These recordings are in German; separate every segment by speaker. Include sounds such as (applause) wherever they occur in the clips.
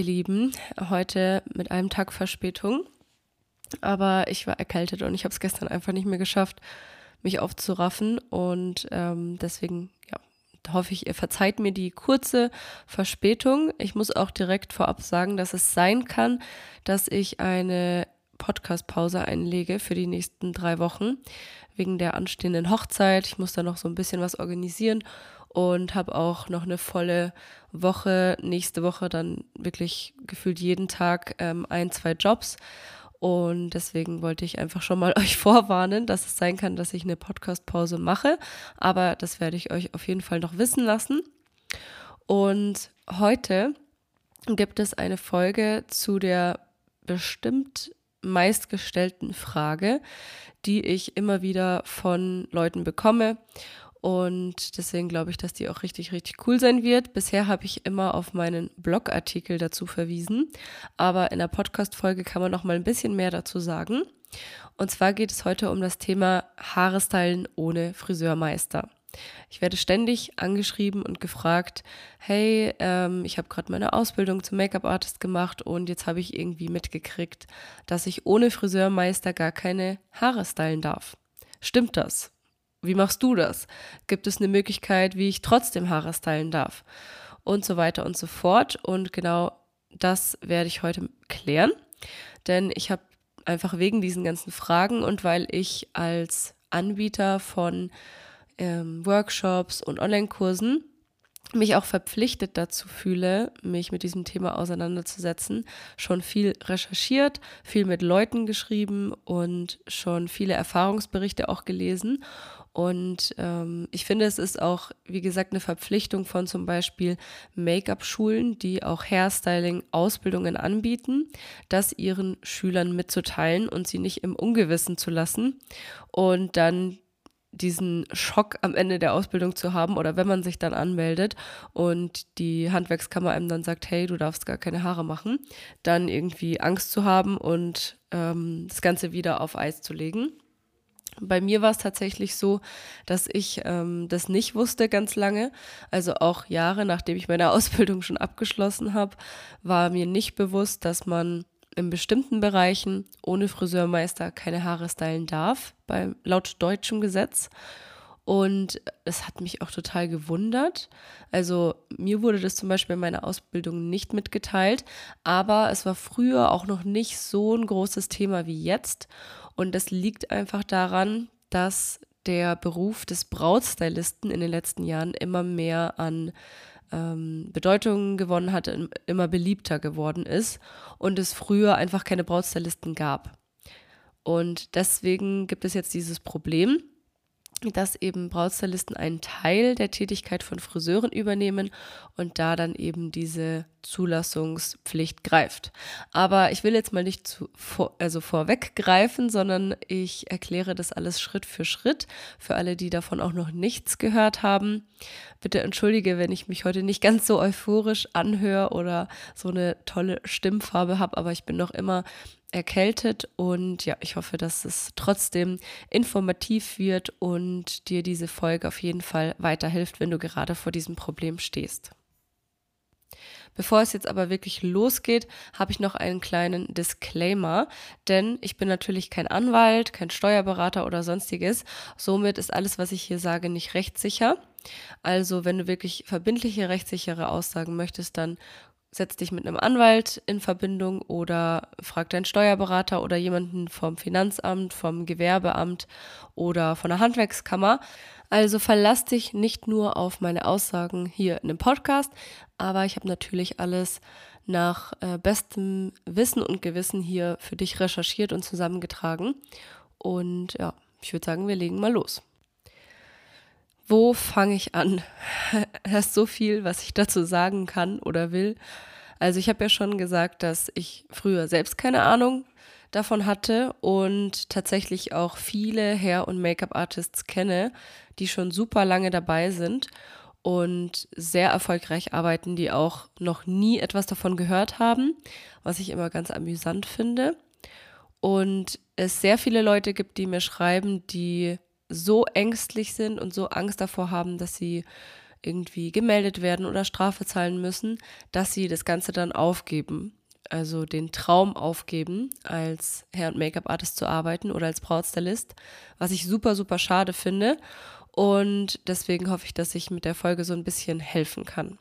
Speaker 1: ihr Lieben. Heute mit einem Tag Verspätung. Aber ich war erkältet und ich habe es gestern einfach nicht mehr geschafft, mich aufzuraffen. Und ähm, deswegen, ja, hoffe ich, ihr verzeiht mir die kurze Verspätung. Ich muss auch direkt vorab sagen, dass es sein kann, dass ich eine Podcast-Pause einlege für die nächsten drei Wochen wegen der anstehenden Hochzeit. Ich muss da noch so ein bisschen was organisieren und habe auch noch eine volle Woche, nächste Woche dann wirklich gefühlt jeden Tag ähm, ein, zwei Jobs. Und deswegen wollte ich einfach schon mal (laughs) euch vorwarnen, dass es sein kann, dass ich eine Podcast-Pause mache. Aber das werde ich euch auf jeden Fall noch wissen lassen. Und heute gibt es eine Folge zu der bestimmt meistgestellten Frage, die ich immer wieder von Leuten bekomme. Und deswegen glaube ich, dass die auch richtig, richtig cool sein wird. Bisher habe ich immer auf meinen Blogartikel dazu verwiesen, aber in der Podcast-Folge kann man noch mal ein bisschen mehr dazu sagen. Und zwar geht es heute um das Thema Haare stylen ohne Friseurmeister. Ich werde ständig angeschrieben und gefragt, hey, ähm, ich habe gerade meine Ausbildung zum Make-up-Artist gemacht und jetzt habe ich irgendwie mitgekriegt, dass ich ohne Friseurmeister gar keine Haare stylen darf. Stimmt das? Wie machst du das? Gibt es eine Möglichkeit, wie ich trotzdem Haare stylen darf? Und so weiter und so fort. Und genau das werde ich heute klären. Denn ich habe einfach wegen diesen ganzen Fragen und weil ich als Anbieter von ähm, Workshops und Online-Kursen mich auch verpflichtet dazu fühle, mich mit diesem Thema auseinanderzusetzen, schon viel recherchiert, viel mit Leuten geschrieben und schon viele Erfahrungsberichte auch gelesen und ähm, ich finde, es ist auch, wie gesagt, eine Verpflichtung von zum Beispiel Make-up-Schulen, die auch Hairstyling-Ausbildungen anbieten, das ihren Schülern mitzuteilen und sie nicht im Ungewissen zu lassen und dann diesen Schock am Ende der Ausbildung zu haben oder wenn man sich dann anmeldet und die Handwerkskammer einem dann sagt, hey, du darfst gar keine Haare machen, dann irgendwie Angst zu haben und ähm, das Ganze wieder auf Eis zu legen. Bei mir war es tatsächlich so, dass ich ähm, das nicht wusste ganz lange. Also auch Jahre, nachdem ich meine (laughs) Ausbildung schon abgeschlossen habe, war mir nicht bewusst, dass man in bestimmten Bereichen ohne Friseurmeister keine Haare stylen darf, bei, laut deutschem Gesetz. Und es hat mich auch total gewundert. Also mir wurde das zum Beispiel in meiner Ausbildung nicht mitgeteilt, aber es war früher auch noch nicht so ein großes Thema wie jetzt. Und das liegt einfach daran, dass der Beruf des Brautstylisten in den letzten Jahren immer mehr an ähm, Bedeutung gewonnen hat, immer beliebter geworden ist und es früher einfach keine Brautstylisten gab. Und deswegen gibt es jetzt dieses Problem, dass eben Brautstylisten einen Teil der Tätigkeit von Friseuren übernehmen und da dann eben diese Zulassungspflicht greift. Aber ich will jetzt mal nicht zu, vor, also vorweggreifen, sondern ich erkläre das alles Schritt für Schritt für alle, die davon auch noch nichts gehört haben. Bitte entschuldige, wenn ich mich heute nicht ganz so euphorisch anhöre oder so eine tolle Stimmfarbe habe, aber ich bin noch immer erkältet und ja, ich hoffe, dass es trotzdem informativ wird und dir diese Folge auf jeden Fall weiterhilft, wenn du gerade vor diesem Problem stehst. Bevor es jetzt aber wirklich losgeht, habe ich noch einen kleinen Disclaimer, denn ich bin natürlich kein Anwalt, kein Steuerberater oder sonstiges. Somit ist alles, was ich hier sage, nicht rechtssicher. Also, wenn du wirklich verbindliche, rechtssichere Aussagen möchtest, dann setz dich mit einem Anwalt in Verbindung oder frag deinen Steuerberater oder jemanden vom Finanzamt, vom Gewerbeamt oder von der Handwerkskammer. Also verlass dich nicht nur auf meine Aussagen hier in dem Podcast, aber ich habe natürlich alles nach äh, bestem Wissen und Gewissen hier für dich recherchiert und zusammengetragen. Und ja, ich würde sagen, wir legen mal los. Wo fange ich an? (laughs) Es ist so viel, was ich dazu sagen kann oder will. Also ich habe ja schon gesagt, dass ich früher selbst keine Ahnung davon hatte und tatsächlich auch viele Hair- und Make-up-Artists kenne, die schon super lange dabei sind und sehr erfolgreich arbeiten, die auch noch nie etwas davon gehört haben, was ich immer ganz amüsant finde. Und es sehr viele Leute gibt, die mir schreiben, die so ängstlich sind und so Angst davor haben, dass sie irgendwie gemeldet werden oder Strafe zahlen müssen, dass sie das Ganze dann aufgeben. Also den Traum aufgeben, als Hair- und Make-up-Artist zu arbeiten oder als Brautstylist, was ich super, super schade finde. Und deswegen hoffe ich, dass ich mit der Folge so ein bisschen helfen kann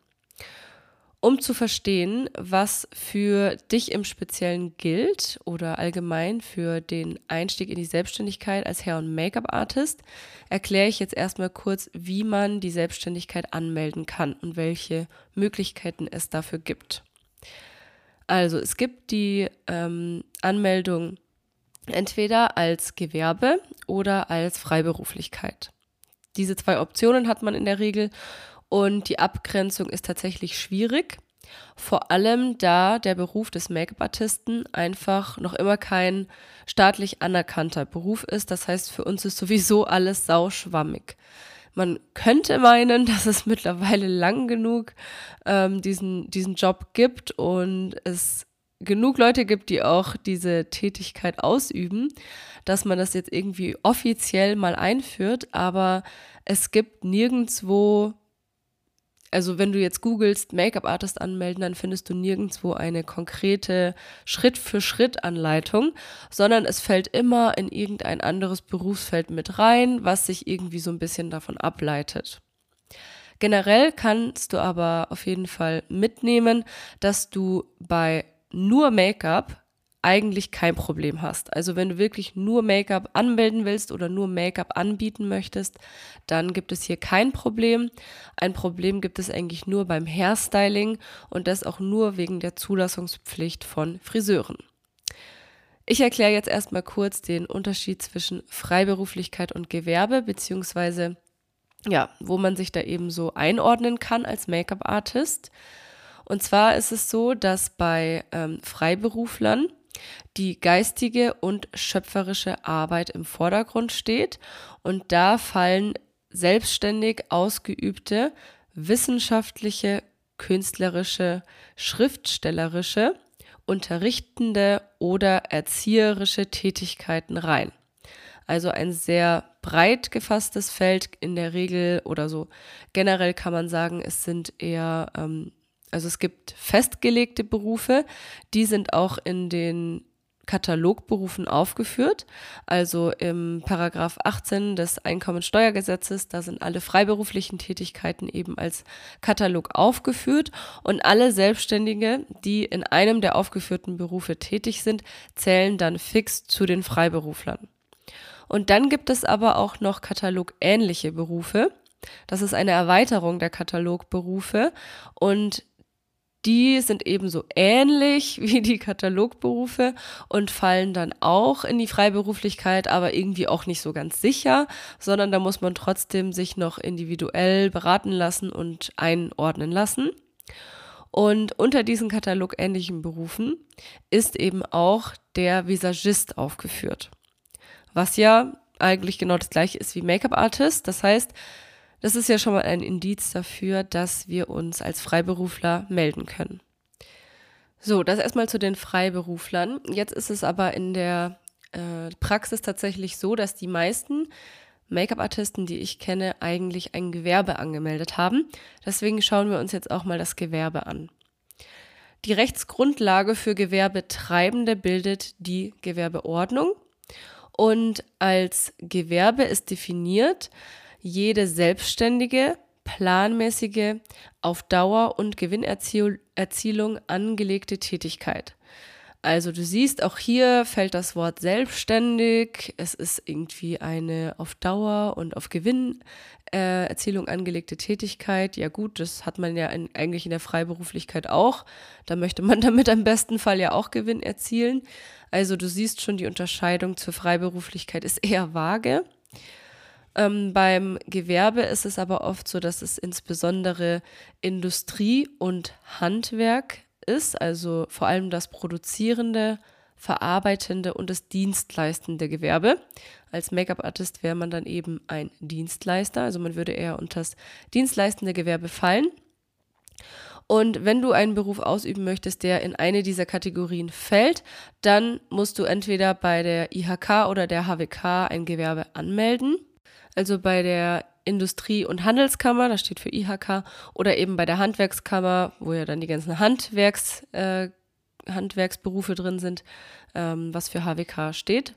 Speaker 1: um zu verstehen, was für dich im Speziellen gilt oder allgemein für den Einstieg in die Selbstständigkeit als Hair- und Make-up-Artist, erkläre ich jetzt erstmal kurz, wie man die Selbstständigkeit anmelden kann und welche Möglichkeiten es dafür gibt. Also es gibt die ähm, Anmeldung entweder als Gewerbe oder als Freiberuflichkeit. Diese zwei Optionen hat man in der Regel und die Abgrenzung ist tatsächlich schwierig. Vor allem, da der Beruf des Make-up-Artisten einfach noch immer kein staatlich anerkannter Beruf ist. Das heißt, für uns ist sowieso alles sauschwammig. Man könnte meinen, (laughs) dass es mittlerweile lang genug ähm, diesen, diesen Job gibt und es genug Leute gibt, die auch diese Tätigkeit ausüben, dass man das jetzt irgendwie offiziell mal einführt, aber es gibt nirgendwo also wenn du jetzt googelst Make-up-Artist anmelden, dann findest du nirgendwo eine konkrete Schritt-für-Schritt-Anleitung, sondern es fällt immer in irgendein anderes Berufsfeld mit rein, was sich irgendwie so ein bisschen davon ableitet. Generell kannst du aber auf jeden Fall mitnehmen, dass du bei nur Make-up eigentlich kein Problem hast. Also wenn du wirklich nur Make-up anmelden willst oder nur Make-up anbieten möchtest, dann gibt es hier kein Problem. Ein Problem gibt es eigentlich nur beim Hairstyling und das auch nur wegen der Zulassungspflicht von Friseuren. Ich erkläre jetzt erstmal kurz den Unterschied zwischen Freiberuflichkeit und Gewerbe, beziehungsweise ja, wo man sich da eben so einordnen kann als Make-up-Artist. Und zwar ist es so, dass bei ähm, Freiberuflern die geistige und schöpferische Arbeit im Vordergrund steht und da fallen selbstständig ausgeübte wissenschaftliche, künstlerische, schriftstellerische, unterrichtende oder erzieherische Tätigkeiten rein. Also ein sehr breit gefasstes Feld in der Regel oder so. Generell kann man sagen, es sind eher ähm, also es gibt festgelegte Berufe, die sind auch in den Katalogberufen aufgeführt. Also im Paragraph 18 des Einkommensteuergesetzes, da sind alle freiberuflichen Tätigkeiten eben als Katalog aufgeführt und alle Selbstständige, die in einem der aufgeführten Berufe tätig sind, zählen dann fix zu den Freiberuflern. Und dann gibt es aber auch noch katalogähnliche Berufe. Das ist eine Erweiterung der Katalogberufe und die sind ebenso ähnlich (laughs) wie die Katalogberufe und fallen dann auch in die Freiberuflichkeit, aber irgendwie auch nicht so ganz sicher, sondern da muss man trotzdem sich noch individuell beraten lassen und einordnen lassen. Und unter diesen katalogähnlichen Berufen ist eben auch der Visagist aufgeführt. Was ja eigentlich genau das gleiche ist wie Make-up-Artist. Das heißt, das ist ja schon mal ein Indiz dafür, dass wir uns als Freiberufler melden können. So, das erstmal zu den Freiberuflern. Jetzt ist es aber in der äh, Praxis tatsächlich so, dass die meisten Make-up-Artisten, die ich kenne, eigentlich ein Gewerbe angemeldet haben. Deswegen schauen wir uns jetzt auch mal das Gewerbe an. Die Rechtsgrundlage für Gewerbetreibende bildet die Gewerbeordnung. Und als Gewerbe ist definiert, jede selbstständige, planmäßige, auf Dauer und Gewinnerzielung angelegte Tätigkeit. Also du siehst, auch hier fällt das Wort selbstständig. Es ist irgendwie eine auf Dauer und auf Gewinnerzielung angelegte Tätigkeit. Ja gut, das hat man ja in, eigentlich in der Freiberuflichkeit auch. Da möchte man (laughs) damit im besten Fall ja auch Gewinn erzielen. Also du siehst schon, die Unterscheidung zur Freiberuflichkeit ist eher vage. Ähm, beim Gewerbe ist es aber oft so, dass es insbesondere Industrie und Handwerk ist, also vor allem das produzierende, verarbeitende und das dienstleistende Gewerbe. Als Make-up-Artist wäre man dann eben ein Dienstleister, also man würde eher unter das dienstleistende Gewerbe fallen. Und wenn du einen Beruf ausüben möchtest, der in eine dieser Kategorien fällt, dann musst du entweder bei der IHK oder der HWK ein Gewerbe anmelden. Also bei der Industrie- und Handelskammer, das steht für IHK, oder eben bei der Handwerkskammer, wo ja dann die ganzen Handwerks, äh, Handwerksberufe drin sind, ähm, was für HWK steht.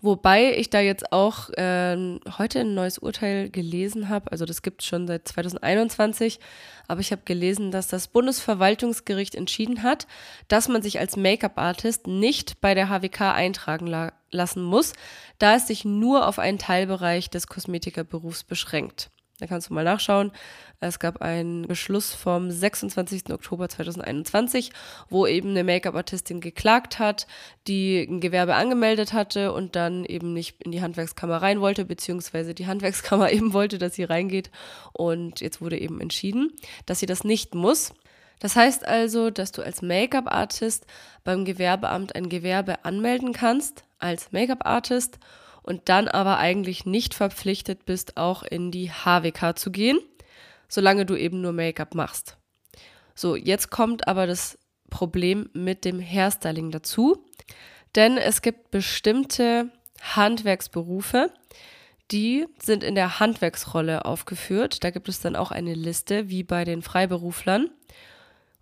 Speaker 1: Wobei ich da jetzt auch äh, heute ein neues Urteil gelesen habe, also das gibt es schon seit 2021, aber ich habe gelesen, dass das Bundesverwaltungsgericht entschieden hat, dass man sich als Make-up-Artist nicht bei der HWK eintragen la lassen muss, da es sich nur auf einen Teilbereich des Kosmetikerberufs beschränkt. Da kannst du mal nachschauen. Es gab einen Beschluss vom 26. Oktober 2021, wo eben eine Make-up-Artistin geklagt hat, die ein Gewerbe angemeldet hatte und dann eben nicht in die Handwerkskammer rein wollte, beziehungsweise die Handwerkskammer (laughs) eben wollte, dass sie reingeht. Und jetzt wurde eben entschieden, dass sie das nicht muss. Das heißt also, dass du als Make-up-Artist beim Gewerbeamt ein Gewerbe anmelden kannst, als Make-up-Artist und dann aber eigentlich nicht verpflichtet bist, auch in die HWK zu gehen, solange du eben nur Make-up machst. So, jetzt kommt aber das Problem mit dem Hairstyling dazu, denn es gibt bestimmte Handwerksberufe, die sind in der Handwerksrolle aufgeführt. Da gibt es dann auch eine Liste, wie bei den Freiberuflern.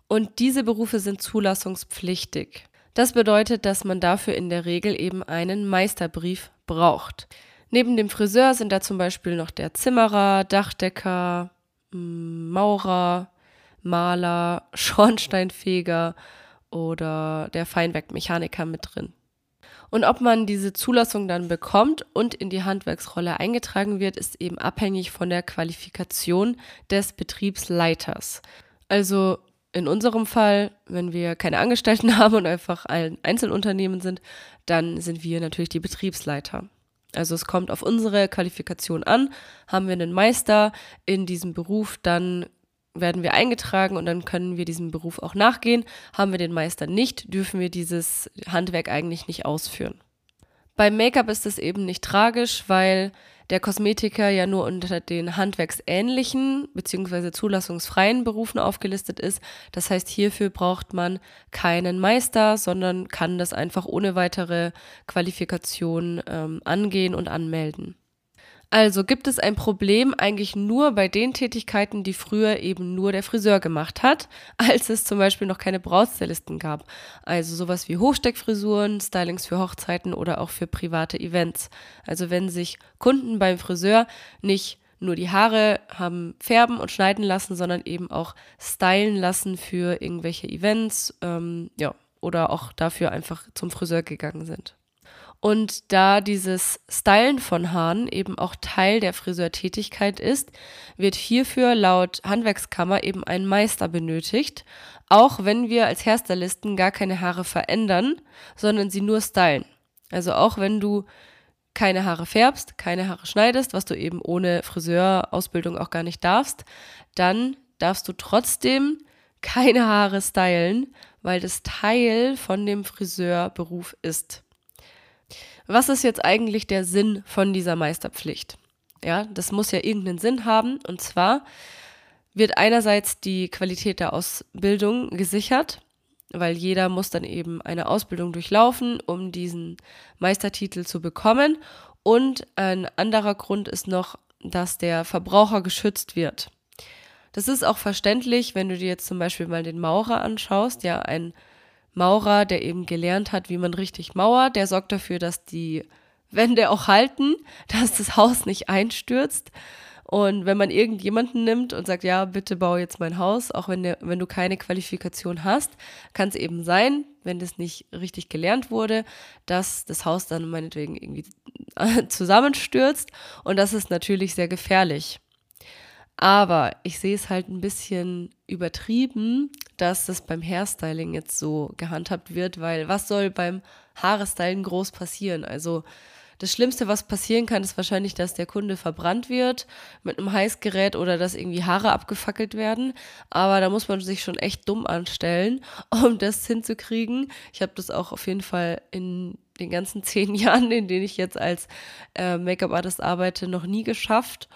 Speaker 1: Und diese Berufe sind zulassungspflichtig. Das bedeutet, dass man dafür in der Regel eben einen Meisterbrief braucht. Neben dem Friseur sind da zum Beispiel noch der Zimmerer, Dachdecker, mm, Maurer, Maler, (laughs) Schornsteinfeger oder der Feinwerkmechaniker mit drin. Und ob man diese Zulassung dann bekommt und in die Handwerksrolle eingetragen wird, ist eben abhängig von der Qualifikation des Betriebsleiters. Also in unserem Fall, wenn wir keine Angestellten (laughs) haben und einfach ein Einzelunternehmen sind, dann sind wir natürlich die Betriebsleiter. Also es kommt auf unsere Qualifikation an. Haben wir einen Meister in diesem Beruf, dann werden wir eingetragen und dann können wir diesem Beruf auch nachgehen. Haben wir den Meister nicht, dürfen wir dieses Handwerk eigentlich nicht ausführen. Beim Make-up ist es eben nicht tragisch, weil der Kosmetiker ja nur unter den handwerksähnlichen bzw. zulassungsfreien Berufen aufgelistet ist. Das heißt, hierfür braucht man keinen Meister, sondern kann das einfach ohne weitere Qualifikation ähm, angehen und anmelden. Also gibt es ein Problem eigentlich nur bei den Tätigkeiten, die früher eben nur der Friseur gemacht hat, (laughs) als es zum Beispiel noch keine Brautstylisten gab. Also sowas wie Hochsteckfrisuren, Stylings für Hochzeiten oder auch für private Events. Also wenn sich Kunden beim Friseur nicht nur die Haare haben färben und schneiden lassen, sondern eben auch stylen lassen für irgendwelche Events, ähm, ja, oder auch dafür einfach zum Friseur gegangen sind. Und da dieses Stylen von Haaren eben auch Teil der Friseurtätigkeit ist, wird hierfür laut Handwerkskammer eben ein Meister benötigt, auch wenn wir als Hairstylisten gar keine Haare verändern, sondern sie nur stylen. Also auch wenn du keine Haare färbst, keine Haare schneidest, was du eben ohne Friseurausbildung auch gar nicht darfst, dann darfst du trotzdem keine Haare stylen, weil das Teil von dem Friseurberuf ist. Was ist jetzt eigentlich der Sinn von dieser Meisterpflicht? Ja, das muss ja irgendeinen Sinn haben. Und zwar wird einerseits die Qualität der Ausbildung gesichert, weil jeder muss dann eben eine Ausbildung durchlaufen, um diesen Meistertitel zu bekommen. Und ein anderer Grund ist noch, dass der Verbraucher geschützt wird. Das ist auch verständlich, wenn du dir jetzt zum Beispiel mal den Maurer anschaust, ja, ein Maurer, der eben gelernt hat, wie man richtig mauert. Der sorgt dafür, dass die Wände auch halten, (laughs) dass das Haus nicht einstürzt. Und wenn man irgendjemanden nimmt und sagt, ja, bitte bau jetzt mein Haus, auch wenn, der, wenn du keine Qualifikation hast, kann es eben sein, wenn das nicht richtig gelernt wurde, dass das Haus dann meinetwegen irgendwie (laughs) zusammenstürzt. Und das ist natürlich sehr gefährlich. Aber ich sehe es halt ein bisschen übertrieben, dass das beim Hairstyling jetzt so gehandhabt wird, weil was soll beim Haarestylen groß passieren? Also das Schlimmste, was passieren kann, ist wahrscheinlich, dass der Kunde verbrannt wird mit einem Heißgerät oder dass irgendwie Haare abgefackelt werden. Aber da muss man sich schon echt dumm anstellen, (laughs) um das hinzukriegen. Ich habe das auch auf jeden Fall in den ganzen (laughs) zehn Jahren, in denen ich jetzt als äh, Make-up-Artist arbeite, noch nie geschafft.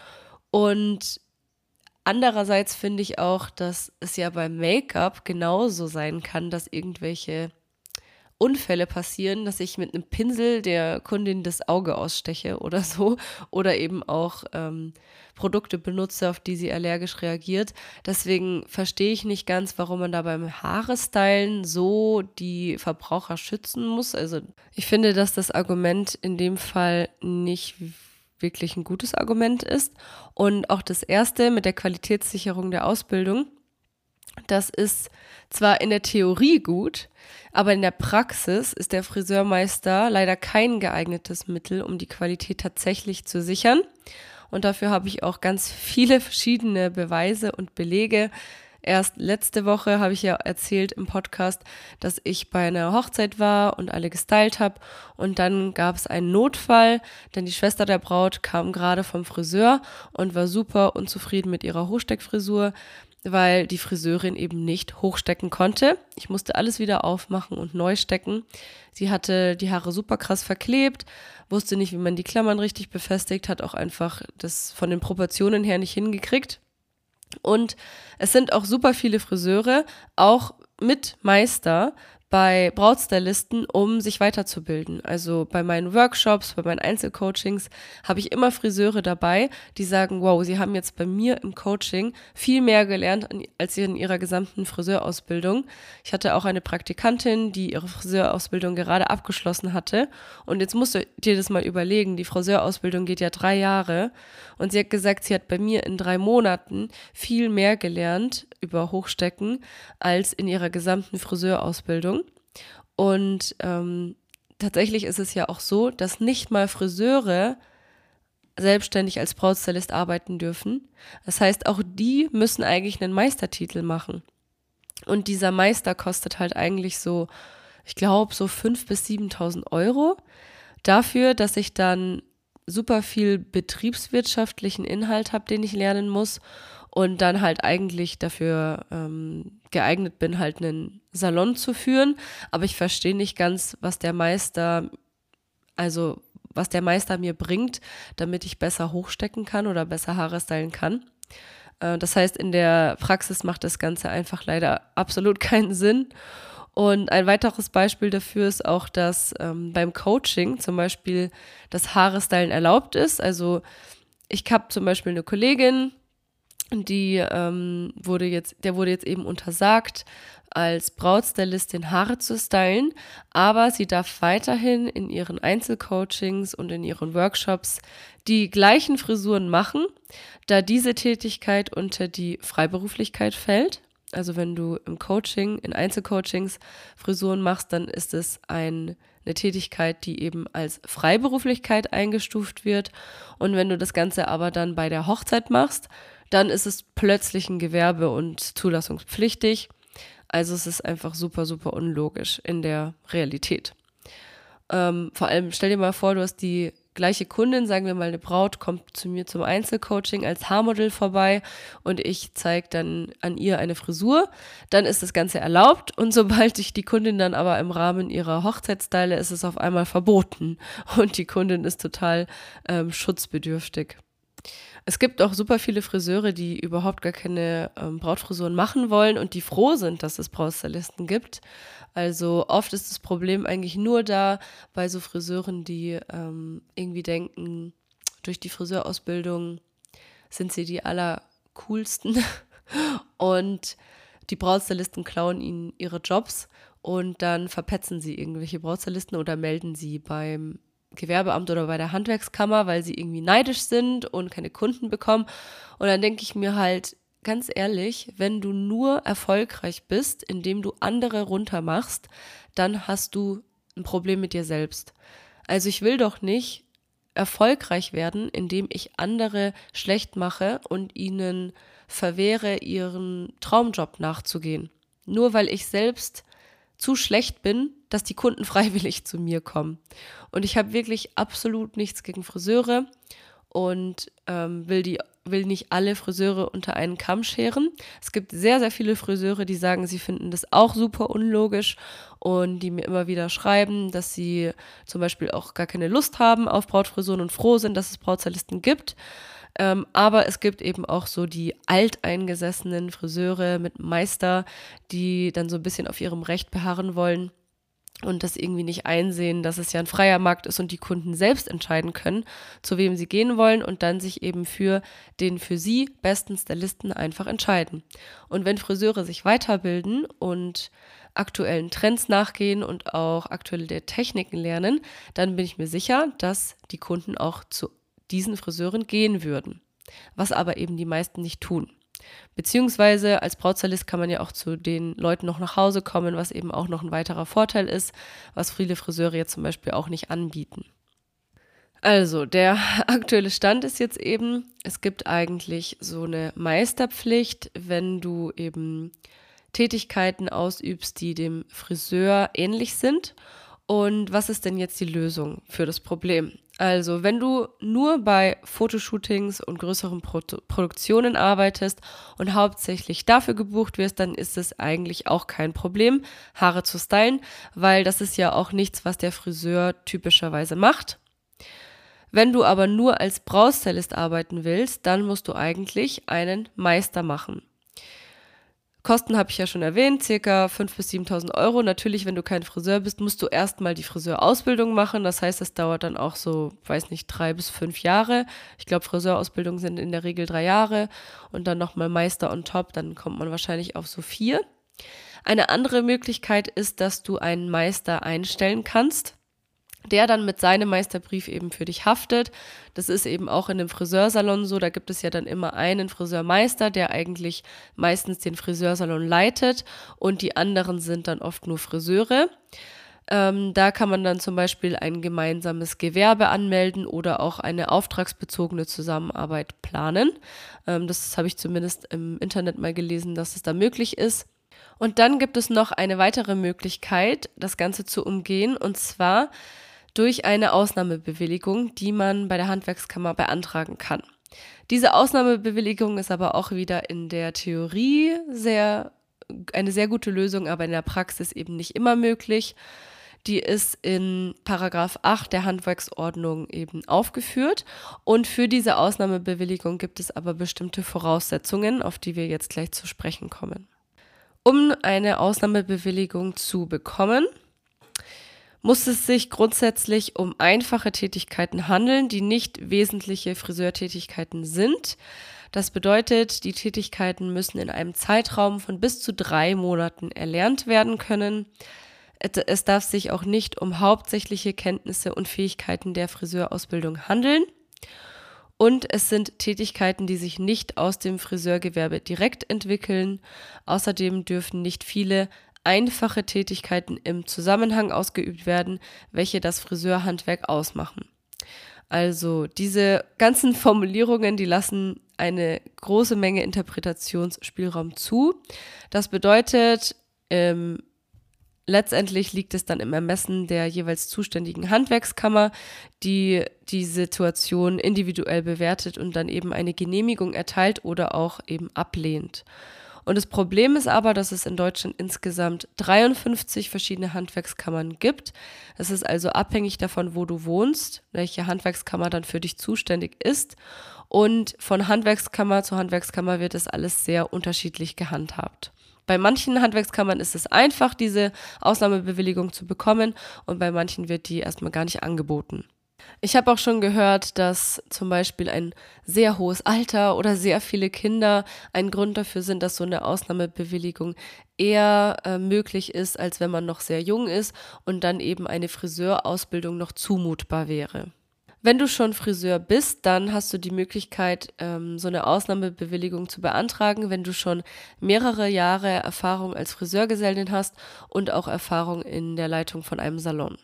Speaker 1: Und Andererseits finde ich auch, dass es ja beim Make-up genauso sein kann, dass irgendwelche Unfälle passieren, dass ich mit einem Pinsel der Kundin das Auge aussteche oder so oder eben auch ähm, Produkte benutze, auf die sie allergisch reagiert. Deswegen verstehe ich nicht ganz, warum man da beim Haarestylen so die Verbraucher schützen muss. Also ich finde, dass das Argument in dem Fall nicht wirklich ein gutes Argument ist. Und auch das erste mit der Qualitätssicherung der Ausbildung, das ist zwar in der Theorie gut, aber in der Praxis ist der Friseurmeister leider kein geeignetes Mittel, um die Qualität tatsächlich zu sichern. Und dafür habe ich auch ganz viele verschiedene Beweise und Belege. Erst letzte Woche habe ich ja erzählt im Podcast, dass ich bei einer Hochzeit war und alle gestylt habe. Und dann gab es einen Notfall, denn die Schwester der Braut kam gerade vom Friseur und war super unzufrieden mit ihrer Hochsteckfrisur weil die Friseurin eben nicht hochstecken konnte. Ich musste alles wieder aufmachen und neu stecken. Sie hatte die Haare super krass verklebt, wusste nicht, wie man die Klammern richtig befestigt, hat auch einfach das von den Proportionen her nicht hingekriegt. Und es sind auch super viele Friseure, auch mit Meister, bei Brautstylisten, um sich weiterzubilden. Also bei meinen Workshops, bei meinen Einzelcoachings habe ich immer Friseure dabei, die sagen, wow, sie haben jetzt bei mir im Coaching viel mehr gelernt als in ihrer gesamten Friseurausbildung. Ich hatte auch eine Praktikantin, die ihre Friseurausbildung gerade abgeschlossen hatte. Und jetzt musst du dir das mal überlegen, die Friseurausbildung geht ja drei Jahre. Und sie hat gesagt, sie hat bei mir in drei Monaten viel mehr gelernt über Hochstecken als in ihrer gesamten Friseurausbildung. Und ähm, tatsächlich ist es ja auch so, dass nicht mal Friseure selbstständig als Brautstylist arbeiten dürfen. Das heißt, auch die müssen eigentlich einen Meistertitel machen. Und dieser Meister kostet halt eigentlich so, ich glaube, so 5.000 bis 7.000 Euro dafür, dass ich dann super viel betriebswirtschaftlichen Inhalt habe, den ich lernen muss und dann halt eigentlich dafür ähm, geeignet bin, halt einen Salon zu führen. Aber ich verstehe nicht ganz, was der Meister, also was der Meister mir bringt, damit ich besser hochstecken kann oder besser Haare stylen kann. Äh, das heißt, in der Praxis macht das Ganze einfach leider absolut (laughs) keinen Sinn. Und ein weiteres Beispiel dafür ist auch, dass ähm, beim Coaching zum Beispiel das Haarestylen erlaubt ist. Also ich habe zum Beispiel eine Kollegin, die ähm, wurde jetzt, der wurde jetzt eben untersagt, als Brautstylistin Haare zu stylen, aber sie darf weiterhin in ihren Einzelcoachings und in ihren Workshops die gleichen Frisuren machen, da diese Tätigkeit unter die Freiberuflichkeit fällt. Also wenn du im Coaching, in Einzelcoachings Frisuren machst, dann ist es ein, eine Tätigkeit, die eben als Freiberuflichkeit eingestuft wird. Und wenn du das Ganze aber dann bei der Hochzeit machst, dann ist es plötzlich ein Gewerbe und zulassungspflichtig. Also es ist einfach super, super unlogisch in der Realität. Ähm, vor allem stell dir mal vor, du hast die gleiche Kundin, sagen wir mal eine Braut, kommt zu mir zum Einzelcoaching als Haarmodel vorbei und ich zeige dann an ihr eine Frisur, dann ist das Ganze erlaubt und (laughs) sobald ich die Kundin dann aber im Rahmen ihrer Hochzeitsstyle, ist es auf einmal verboten und die Kundin ist total ähm, schutzbedürftig. Es gibt auch super viele Friseure, die überhaupt gar keine ähm, Brautfrisuren machen wollen und die froh sind, dass es Brautstylisten gibt. Also oft ist das Problem eigentlich nur da bei so Friseuren, die ähm, irgendwie denken, durch die Friseurausbildung sind sie die allercoolsten (laughs) und die Brautstylisten klauen ihnen ihre Jobs und dann verpetzen sie irgendwelche Brautstylisten oder melden sie beim Gewerbeamt oder bei der Handwerkskammer, weil sie irgendwie neidisch sind und keine Kunden bekommen. Und dann denke ich mir halt, ganz ehrlich, wenn du nur erfolgreich bist, indem du andere runtermachst, dann hast du ein Problem mit dir selbst. Also ich will doch nicht erfolgreich werden, indem ich andere schlecht mache und ihnen verwehre, ihren Traumjob nachzugehen. Nur weil ich selbst zu schlecht bin, dass die Kunden (laughs) freiwillig zu mir kommen. Und ich habe wirklich absolut nichts gegen Friseure und ähm, will die will nicht alle Friseure unter einen Kamm scheren. Es gibt sehr, sehr viele Friseure, die sagen, sie finden das auch super unlogisch und die mir immer wieder schreiben, dass sie zum Beispiel auch gar keine Lust haben auf Brautfrisuren und froh sind, dass es Brautstylisten gibt. Ähm, aber es gibt eben auch so die alteingesessenen Friseure mit Meister, die dann so ein bisschen auf ihrem Recht beharren wollen und das irgendwie nicht einsehen, dass es ja ein freier Markt ist und die Kunden selbst entscheiden können, zu wem sie gehen wollen und dann sich eben für den für sie besten Stylisten einfach entscheiden. Und wenn Friseure sich weiterbilden und aktuellen Trends nachgehen und auch aktuelle Techniken lernen, dann bin ich mir sicher, dass die Kunden auch zu diesen Friseuren gehen würden. Was aber eben die meisten nicht tun. Beziehungsweise als Brautstylist kann man ja auch zu den Leuten noch nach Hause kommen, was eben auch noch ein weiterer Vorteil ist, was viele Friseure jetzt zum Beispiel auch nicht anbieten. Also, der (laughs) aktuelle Stand ist jetzt eben, es gibt eigentlich so eine Meisterpflicht, wenn du eben Tätigkeiten ausübst, die dem Friseur ähnlich sind. Und was ist denn jetzt die Lösung für das Problem? Also, wenn du nur bei Fotoshootings und größeren Pro Produktionen arbeitest und hauptsächlich dafür gebucht wirst, dann ist es eigentlich auch kein Problem, Haare zu stylen, weil das ist ja auch nichts, was der Friseur typischerweise macht. Wenn du aber nur als Braustylist arbeiten willst, dann musst du eigentlich einen Meister machen. Kosten habe ich ja schon erwähnt, circa 5.000 bis 7.000 Euro. Natürlich, wenn du kein Friseur bist, musst du erstmal die Friseurausbildung machen. Das heißt, es dauert dann auch so, weiß nicht, drei bis fünf Jahre. Ich glaube, Friseurausbildungen sind in der Regel drei Jahre und dann nochmal Meister on top, dann kommt man wahrscheinlich auf so vier. Eine andere Möglichkeit ist, dass du einen Meister einstellen kannst der dann mit seinem Meisterbrief eben für dich haftet. Das ist eben auch in einem Friseursalon so. Da gibt es ja dann immer einen Friseurmeister, der eigentlich meistens den Friseursalon leitet und die anderen sind dann oft nur Friseure. Ähm, da kann man dann zum Beispiel ein gemeinsames Gewerbe anmelden oder auch eine auftragsbezogene Zusammenarbeit planen. Ähm, das habe ich zumindest im Internet mal gelesen, dass es da möglich ist. Und dann gibt es noch eine weitere Möglichkeit, das Ganze zu umgehen, und zwar durch eine Ausnahmebewilligung, die man bei der Handwerkskammer beantragen kann. Diese Ausnahmebewilligung ist aber auch wieder in der Theorie sehr eine sehr gute Lösung, aber in der Praxis eben nicht immer möglich. Die ist in Paragraph 8 der Handwerksordnung eben aufgeführt. Und für diese Ausnahmebewilligung gibt es aber bestimmte Voraussetzungen, auf die wir jetzt gleich zu sprechen kommen. Um eine Ausnahmebewilligung zu bekommen, muss es sich grundsätzlich um einfache Tätigkeiten handeln, die nicht wesentliche Friseurtätigkeiten sind. Das bedeutet, die Tätigkeiten müssen in einem Zeitraum von bis zu drei Monaten erlernt werden können. Es darf sich auch nicht um hauptsächliche Kenntnisse und Fähigkeiten der Friseurausbildung handeln. Und es sind Tätigkeiten, die sich nicht aus dem Friseurgewerbe direkt entwickeln. Außerdem dürfen nicht viele einfache Tätigkeiten im Zusammenhang ausgeübt werden, welche das Friseurhandwerk ausmachen. Also diese ganzen (laughs) Formulierungen, die lassen eine große Menge Interpretationsspielraum zu. Das bedeutet, ähm, letztendlich liegt es dann im Ermessen der jeweils zuständigen Handwerkskammer, die die Situation individuell bewertet und dann eben eine Genehmigung erteilt oder auch eben ablehnt. Und das Problem ist aber, dass es in Deutschland insgesamt 53 verschiedene Handwerkskammern gibt. Es ist also abhängig davon, wo du wohnst, welche Handwerkskammer dann für dich zuständig ist. Und von Handwerkskammer zu Handwerkskammer wird es alles sehr unterschiedlich gehandhabt. Bei manchen Handwerkskammern ist es einfach, diese Ausnahmebewilligung zu bekommen und bei manchen wird die erstmal gar nicht angeboten. Ich habe auch schon gehört, dass zum Beispiel ein sehr hohes Alter oder sehr viele Kinder ein Grund dafür sind, dass so eine Ausnahmebewilligung eher äh, möglich ist, als wenn man noch sehr jung ist und dann eben eine Friseurausbildung noch zumutbar wäre. Wenn du schon Friseur bist, dann hast du die Möglichkeit, ähm, so eine Ausnahmebewilligung zu beantragen, wenn du schon mehrere Jahre Erfahrung als Friseurgesellin hast und auch Erfahrung in der Leitung von einem Salon.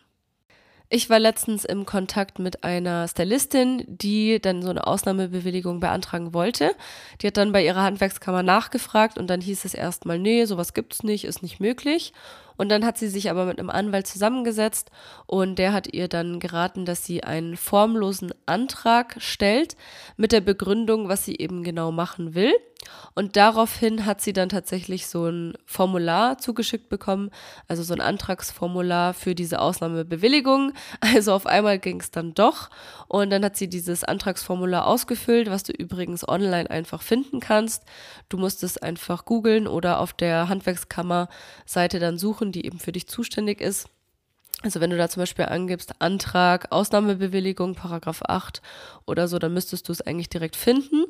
Speaker 1: Ich war letztens im Kontakt mit einer Stylistin, die dann so eine Ausnahmebewilligung beantragen wollte. Die hat dann bei ihrer Handwerkskammer nachgefragt und dann hieß es erstmal, nee, sowas gibt's nicht, ist nicht möglich. Und dann hat sie sich aber mit einem Anwalt zusammengesetzt und der hat ihr dann geraten, dass sie einen formlosen Antrag stellt mit der Begründung, was sie eben genau machen will. Und daraufhin hat sie dann tatsächlich so ein Formular zugeschickt bekommen, also so ein Antragsformular für diese Ausnahmebewilligung. (laughs) Also auf einmal ging es dann doch. Und dann hat sie dieses Antragsformular ausgefüllt, was du übrigens online einfach finden kannst. Du musst es einfach googeln oder auf der Handwerkskammer-Seite dann suchen, die eben für dich zuständig ist. Also wenn du da zum Beispiel angibst Antrag, Ausnahmebewilligung, Paragraph 8 oder so, dann müsstest du es eigentlich direkt finden.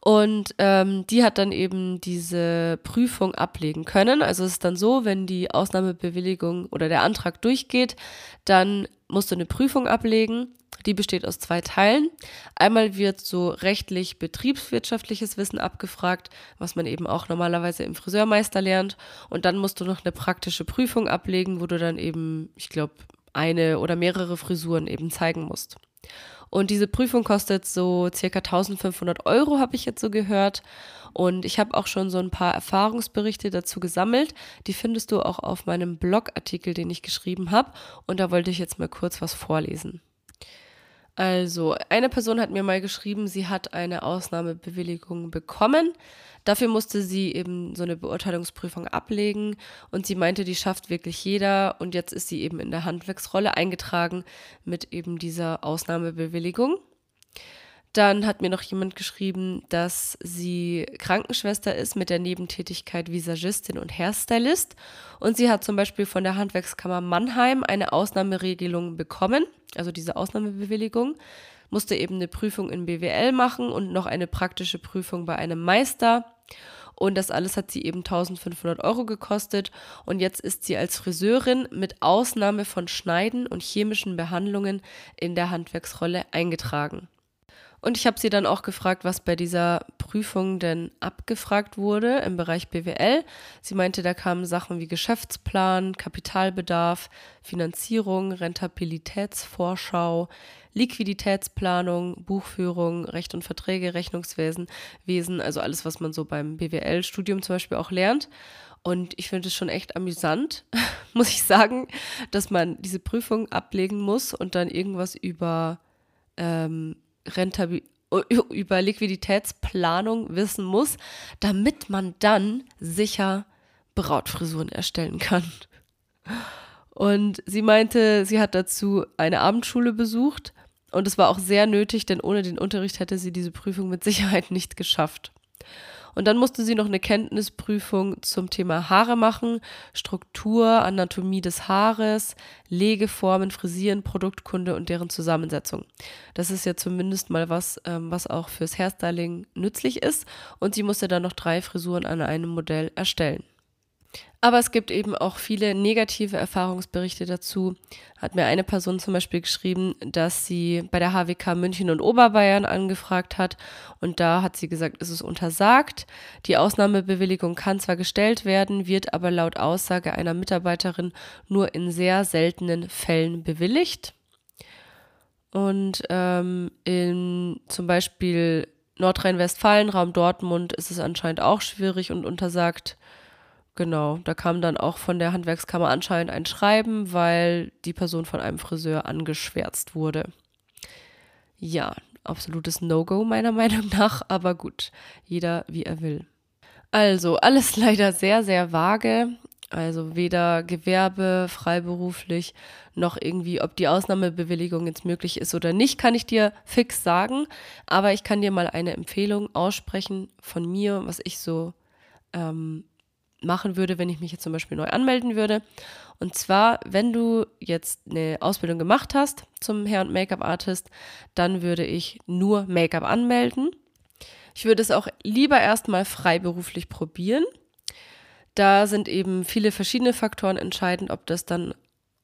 Speaker 1: Und ähm, die hat dann eben diese Prüfung ablegen können. Also es ist dann so, wenn die Ausnahmebewilligung oder der Antrag durchgeht, dann musst du eine Prüfung ablegen. Die besteht aus zwei Teilen. Einmal wird so rechtlich betriebswirtschaftliches Wissen abgefragt, was man eben auch normalerweise im Friseurmeister lernt. Und dann musst du noch eine praktische Prüfung ablegen, wo du dann eben, ich glaube, eine oder mehrere Frisuren eben zeigen musst. Und diese Prüfung kostet so circa 1500 Euro, habe ich jetzt so gehört. Und ich habe auch schon so ein paar Erfahrungsberichte dazu gesammelt. Die findest du auch auf meinem Blogartikel, den ich geschrieben habe. Und da wollte ich jetzt mal kurz was vorlesen. Also, eine Person hat mir mal geschrieben, sie hat eine Ausnahmebewilligung bekommen. Dafür musste sie eben so eine Beurteilungsprüfung ablegen und sie meinte, die schafft wirklich jeder und jetzt ist sie eben in der Handwerksrolle eingetragen mit eben dieser Ausnahmebewilligung. Dann hat mir noch jemand geschrieben, dass sie Krankenschwester ist mit der Nebentätigkeit Visagistin und Hairstylist. Und sie hat zum Beispiel von der Handwerkskammer Mannheim eine Ausnahmeregelung bekommen, also diese Ausnahmebewilligung, musste eben eine Prüfung in BWL machen und noch eine praktische Prüfung bei einem Meister. Und das alles hat sie eben 1500 Euro gekostet. Und jetzt ist sie als Friseurin mit Ausnahme von Schneiden und chemischen Behandlungen in der Handwerksrolle eingetragen. Und ich habe sie dann auch gefragt, was bei dieser Prüfung denn abgefragt wurde im Bereich BWL. Sie meinte, da kamen Sachen wie Geschäftsplan, Kapitalbedarf, Finanzierung, Rentabilitätsvorschau, Liquiditätsplanung, Buchführung, Recht und Verträge, Rechnungswesen, Wesen, also alles, was man so beim BWL-Studium zum Beispiel auch lernt. Und ich finde es schon echt amüsant, (laughs) muss ich sagen, dass man diese Prüfung ablegen muss und dann irgendwas über ähm, Rentabil über Liquiditätsplanung wissen muss, damit man dann sicher Brautfrisuren erstellen kann. Und sie meinte, sie hat dazu eine Abendschule besucht und es war auch sehr nötig, denn ohne den Unterricht hätte sie diese Prüfung mit Sicherheit nicht geschafft. Und dann musste sie noch eine Kenntnisprüfung zum Thema Haare machen, Struktur, Anatomie des Haares, Legeformen, Frisieren, Produktkunde und deren Zusammensetzung. Das ist ja zumindest mal was, ähm, was auch fürs Hairstyling nützlich ist. Und sie musste dann noch drei Frisuren an einem Modell erstellen. Aber es gibt eben auch viele negative Erfahrungsberichte dazu. Hat mir eine Person zum Beispiel geschrieben, dass sie bei der HWK München und Oberbayern angefragt hat und da hat sie gesagt, es ist untersagt. Die Ausnahmebewilligung kann zwar gestellt werden, wird aber laut Aussage einer Mitarbeiterin nur in sehr seltenen Fällen bewilligt. Und ähm, in zum Beispiel Nordrhein-Westfalen, Raum Dortmund ist es anscheinend auch schwierig und untersagt. Genau, da kam dann auch von der Handwerkskammer anscheinend ein Schreiben, weil die Person von einem Friseur angeschwärzt wurde. Ja, absolutes No-Go meiner (laughs) Meinung nach, aber gut, jeder wie er will. Also, alles (laughs) leider sehr, sehr vage. Also weder Gewerbe, freiberuflich, noch irgendwie, ob die Ausnahmebewilligung jetzt möglich ist oder nicht, kann ich dir fix sagen. Aber ich kann dir mal eine Empfehlung aussprechen von mir, was ich so ähm, machen würde, wenn ich mich jetzt zum Beispiel neu anmelden würde. Und zwar, wenn du jetzt eine Ausbildung gemacht hast zum Hair- und Make-up-Artist, dann würde ich nur Make-up anmelden. Ich würde es auch lieber erstmal freiberuflich probieren. Da sind eben viele verschiedene Faktoren entscheidend, ob das dann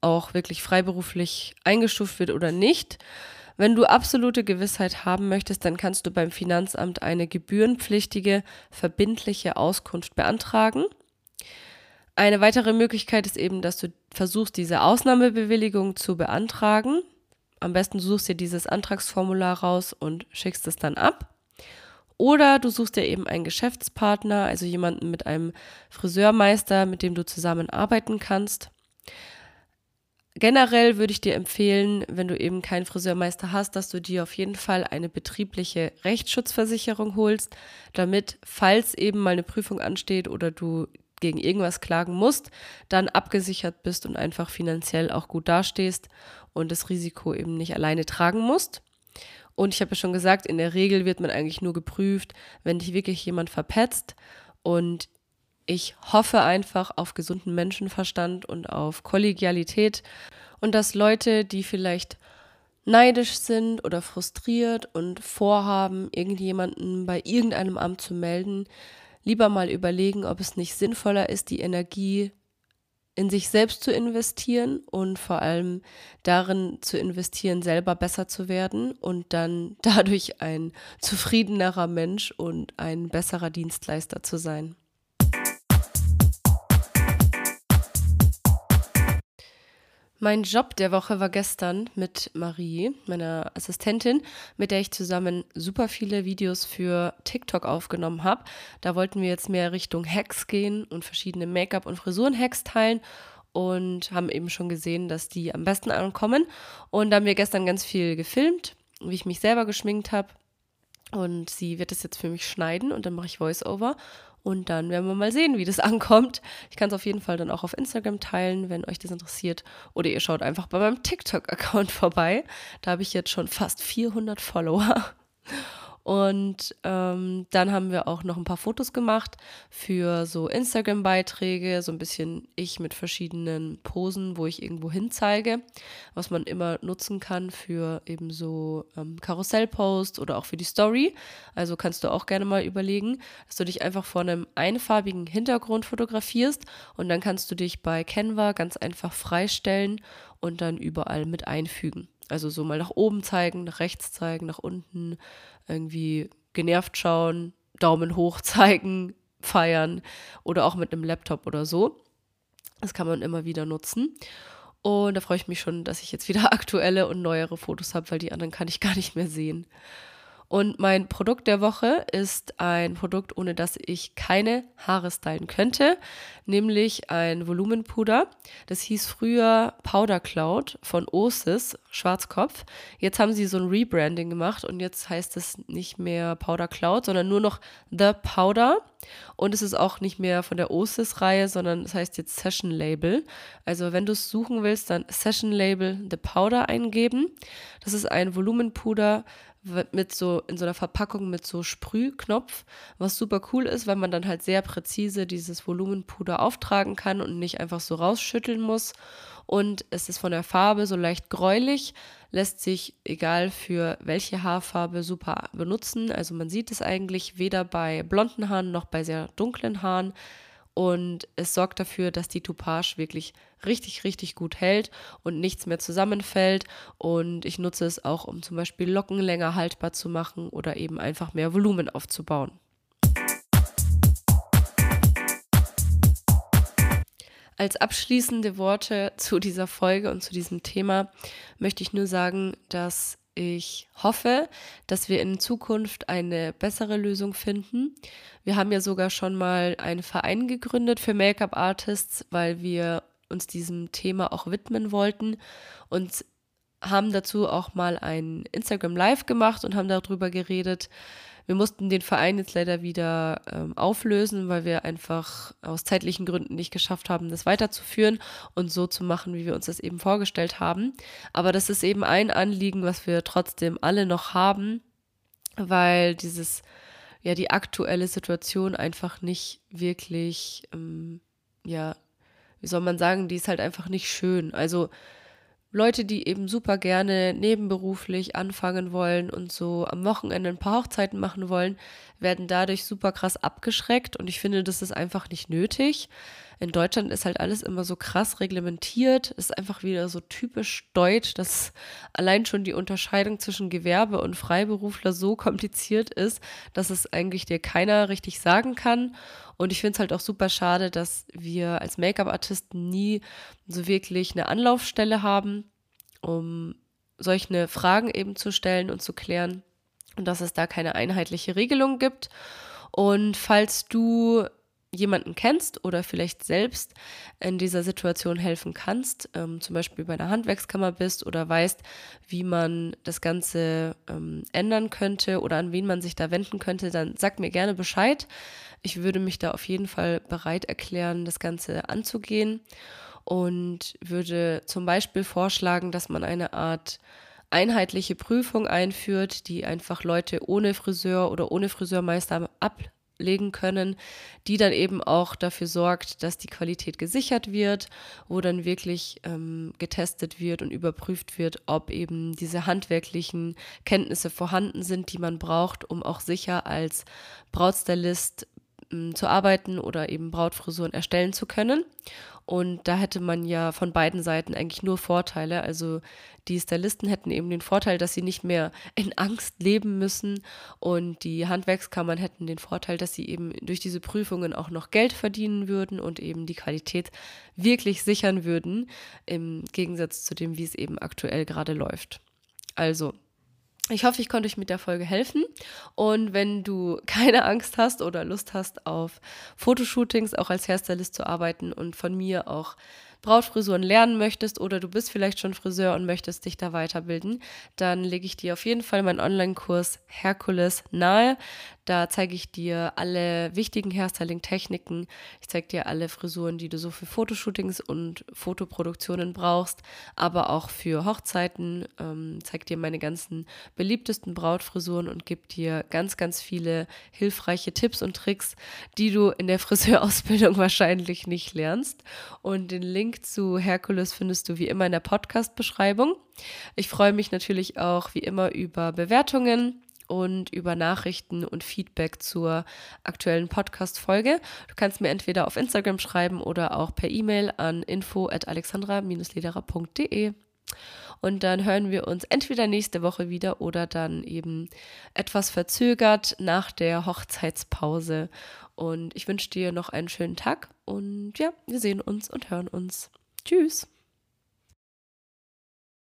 Speaker 1: auch wirklich freiberuflich eingestuft wird oder nicht. Wenn du absolute Gewissheit haben möchtest, dann kannst du beim Finanzamt eine gebührenpflichtige, verbindliche Auskunft beantragen. Eine weitere Möglichkeit ist eben, dass du versuchst, diese Ausnahmebewilligung zu beantragen. Am besten suchst dir dieses Antragsformular raus und schickst es dann ab. Oder du suchst dir eben einen Geschäftspartner, also jemanden mit einem Friseurmeister, mit dem du zusammenarbeiten kannst. Generell würde ich dir empfehlen, wenn du eben keinen Friseurmeister hast, dass du dir auf jeden Fall eine betriebliche Rechtsschutzversicherung holst, damit, falls eben mal eine Prüfung ansteht oder du gegen irgendwas klagen musst, dann abgesichert bist und einfach finanziell auch gut dastehst und das Risiko eben nicht alleine tragen musst. Und ich habe ja schon gesagt, in der Regel wird man eigentlich nur geprüft, wenn dich wirklich jemand verpetzt. Und Ich hoffe einfach auf gesunden Menschenverstand und auf Kollegialität und dass Leute, die vielleicht neidisch sind oder frustriert und vorhaben, irgendjemanden bei irgendeinem Amt zu melden, lieber mal überlegen, ob es nicht sinnvoller ist, die Energie in sich selbst zu investieren und vor allem darin zu investieren, selber besser zu werden und dann (laughs) dadurch ein zufriedenerer Mensch und ein besserer Dienstleister zu sein. Mein Job der Woche war gestern mit Marie, meiner Assistentin, mit der ich zusammen super viele Videos für TikTok aufgenommen habe. Da wollten wir jetzt mehr Richtung Hacks gehen und verschiedene Make-up- und Frisuren-Hacks teilen und haben eben schon gesehen, dass die am besten ankommen. Und da haben wir gestern ganz viel gefilmt, wie ich mich selber geschminkt habe. Und sie wird das jetzt für mich schneiden und dann mache ich Voice-Over. Und dann werden wir mal sehen, wie das (laughs) ankommt. Ich kann es auf jeden Fall dann auch auf Instagram teilen, wenn euch das interessiert. Oder ihr schaut einfach bei meinem TikTok-Account vorbei. Da habe ich jetzt schon fast 400 Follower. Und ähm, dann haben wir auch noch ein paar Fotos gemacht für so Instagram-Beiträge, so ein bisschen ich mit verschiedenen Posen, wo ich irgendwo hin zeige, was man immer nutzen kann für eben so ähm, Karussellpost oder auch für die Story. Also kannst du auch gerne mal überlegen, dass du dich einfach vor einem einfarbigen Hintergrund fotografierst und dann kannst du dich bei Canva ganz einfach freistellen und dann überall mit einfügen. Also so mal nach oben zeigen, nach rechts zeigen, nach unten, irgendwie genervt schauen, Daumen hoch (laughs) zeigen, feiern oder auch mit einem Laptop oder so. Das kann man immer wieder nutzen. Und da freue ich mich schon, dass ich jetzt wieder (laughs) aktuelle und neuere Fotos habe, weil die anderen kann ich gar nicht mehr sehen. Und mein Produkt der Woche ist ein Produkt, ohne das ich keine Haare stylen könnte, nämlich ein Volumenpuder. Das hieß früher Powder Cloud von Osis, Schwarzkopf. Jetzt haben sie so ein Rebranding gemacht und jetzt heißt es nicht mehr Powder Cloud, sondern nur noch The Powder. Und es ist auch nicht mehr von der Osis-Reihe, sondern es heißt jetzt Session Label. Also wenn du es suchen willst, dann Session Label The Powder eingeben. Das ist ein Volumenpuder, mit so in so einer Verpackung mit so Sprühknopf, was super cool ist, weil man dann halt sehr präzise dieses Volumenpuder auftragen kann und nicht einfach so rausschütteln muss. Und es ist von der Farbe so leicht gräulich, lässt sich egal für welche Haarfarbe super benutzen. Also man sieht es eigentlich weder bei blonden Haaren noch bei sehr dunklen Haaren und es sorgt dafür, dass die Toupage wirklich richtig, richtig gut hält und nichts mehr zusammenfällt. Und ich nutze es auch, um zum Beispiel Locken länger haltbar zu machen oder eben einfach mehr Volumen aufzubauen. Als abschließende Worte zu dieser Folge und zu diesem Thema möchte ich nur sagen, dass ich hoffe, dass wir in Zukunft eine bessere Lösung finden. Wir haben ja sogar schon mal einen Verein gegründet für Make-up-Artists, weil wir uns diesem Thema auch widmen wollten und haben dazu auch mal ein Instagram Live gemacht und haben darüber geredet, wir mussten den Verein jetzt leider wieder ähm, auflösen, weil wir einfach aus zeitlichen Gründen nicht geschafft haben, das weiterzuführen und so zu machen, wie wir uns das eben vorgestellt haben. Aber das ist eben ein Anliegen, was wir trotzdem alle noch haben, weil dieses, ja, die aktuelle Situation einfach nicht wirklich, ähm, ja, wie soll man sagen, die ist halt einfach nicht schön. Also Leute, die eben super gerne nebenberuflich anfangen wollen und so am Wochenende ein paar Hochzeiten machen wollen, werden dadurch super krass abgeschreckt und ich finde, das ist einfach nicht nötig. In Deutschland ist halt alles immer so krass reglementiert, ist einfach wieder so typisch deutsch, dass allein schon die Unterscheidung zwischen Gewerbe und Freiberufler so kompliziert ist, dass es eigentlich dir keiner richtig sagen kann. Und ich finde es halt auch super schade, dass wir als Make-up-Artisten nie so wirklich eine Anlaufstelle haben, um solche Fragen eben zu stellen und zu klären und dass es da keine einheitliche Regelung gibt. Und falls du jemanden kennst oder vielleicht selbst in dieser Situation helfen kannst, ähm, zum Beispiel bei einer Handwerkskammer bist oder weißt, wie man das Ganze ähm, ändern könnte oder an wen man sich da wenden könnte, dann sag mir gerne Bescheid. Ich würde mich da auf jeden Fall bereit erklären, das Ganze anzugehen und würde zum Beispiel vorschlagen, dass man eine Art einheitliche Prüfung einführt, die einfach Leute ohne Friseur oder ohne Friseurmeister ab legen können, die dann eben auch dafür sorgt, dass die Qualität gesichert wird, wo dann wirklich ähm, getestet wird und überprüft wird, ob eben diese handwerklichen Kenntnisse vorhanden sind, die man braucht, um auch sicher als Brautstylist ähm, zu arbeiten oder eben Brautfrisuren erstellen zu können. Und da hätte man ja von beiden Seiten eigentlich nur Vorteile. Also die Stylisten hätten eben den Vorteil, dass sie nicht mehr in Angst leben müssen. Und die Handwerkskammern hätten den Vorteil, dass sie eben durch diese Prüfungen auch noch Geld verdienen würden und eben die Qualität wirklich sichern würden, im Gegensatz zu dem, wie es eben aktuell gerade läuft. Also ich hoffe, ich konnte euch mit der Folge helfen. Und wenn du keine Angst hast oder Lust hast, auf Fotoshootings auch als Hairstylist zu arbeiten und von mir auch Brautfrisuren lernen möchtest oder du bist vielleicht schon Friseur und möchtest dich da weiterbilden, dann lege ich dir auf jeden Fall meinen Online-Kurs Herkules nahe. Da zeige ich dir alle wichtigen Hairstyling-Techniken. Ich zeige dir alle Frisuren, die du so für Fotoshootings und Fotoproduktionen brauchst, aber auch für Hochzeiten. Ähm, zeige dir meine ganzen beliebtesten Brautfrisuren und gebe dir ganz, ganz viele hilfreiche Tipps und Tricks, die du in der (laughs) Friseurausbildung wahrscheinlich nicht lernst. Und den Link zu Herkules findest du wie immer in der Podcast-Beschreibung. Ich freue mich natürlich auch wie immer über Bewertungen und über Nachrichten und Feedback zur aktuellen Podcast-Folge. Du kannst mir entweder auf Instagram schreiben oder auch per E-Mail an info at alexandra-lederer.de. Und dann hören wir uns entweder nächste Woche wieder oder dann eben etwas verzögert nach der Hochzeitspause. Und ich wünsche dir noch einen schönen Tag und ja, wir sehen uns und hören uns. Tschüss.